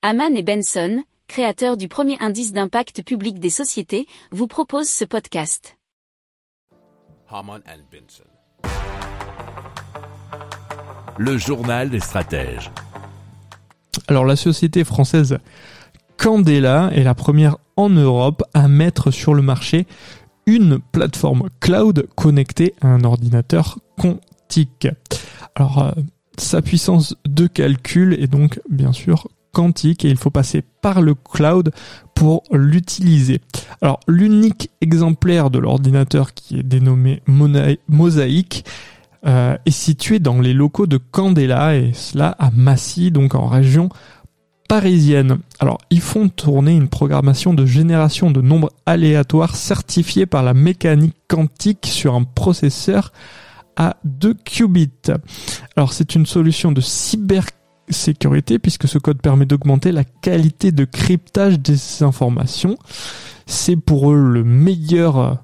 Haman et Benson, créateurs du premier indice d'impact public des sociétés, vous proposent ce podcast. Haman and Benson. Le journal des stratèges. Alors la société française Candela est la première en Europe à mettre sur le marché une plateforme cloud connectée à un ordinateur quantique. Alors euh, sa puissance de calcul est donc bien sûr quantique et il faut passer par le cloud pour l'utiliser. Alors l'unique exemplaire de l'ordinateur qui est dénommé Mosaic euh, est situé dans les locaux de Candela et cela à Massy, donc en région parisienne. Alors, ils font tourner une programmation de génération de nombres aléatoires certifiée par la mécanique quantique sur un processeur à 2 qubits. Alors, c'est une solution de cybersécurité puisque ce code permet d'augmenter la qualité de cryptage des informations. C'est pour eux le meilleur euh,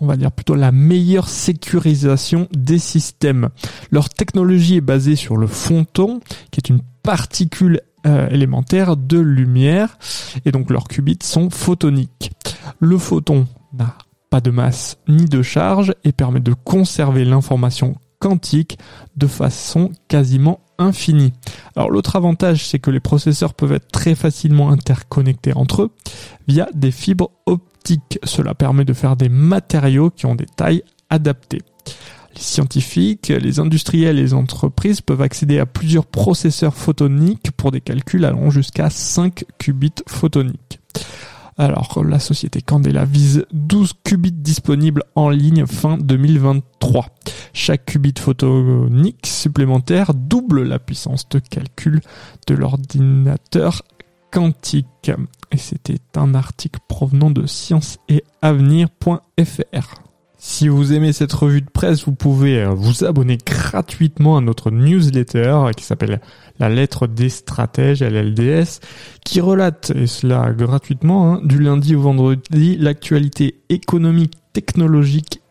on va dire plutôt la meilleure sécurisation des systèmes. Leur technologie est basée sur le photon, qui est une particule euh, élémentaire de lumière, et donc leurs qubits sont photoniques. Le photon n'a pas de masse ni de charge et permet de conserver l'information quantique de façon quasiment infinie. Alors l'autre avantage, c'est que les processeurs peuvent être très facilement interconnectés entre eux via des fibres optiques cela permet de faire des matériaux qui ont des tailles adaptées. Les scientifiques, les industriels et les entreprises peuvent accéder à plusieurs processeurs photoniques pour des calculs allant jusqu'à 5 qubits photoniques. Alors, la société Candela vise 12 qubits disponibles en ligne fin 2023. Chaque qubit photonique supplémentaire double la puissance de calcul de l'ordinateur quantique. Et c'était un article provenant de science et avenir.fr. Si vous aimez cette revue de presse, vous pouvez euh, vous abonner gratuitement à notre newsletter qui s'appelle La lettre des stratèges, LLDS, qui relate, et cela gratuitement, hein, du lundi au vendredi, l'actualité économique, technologique,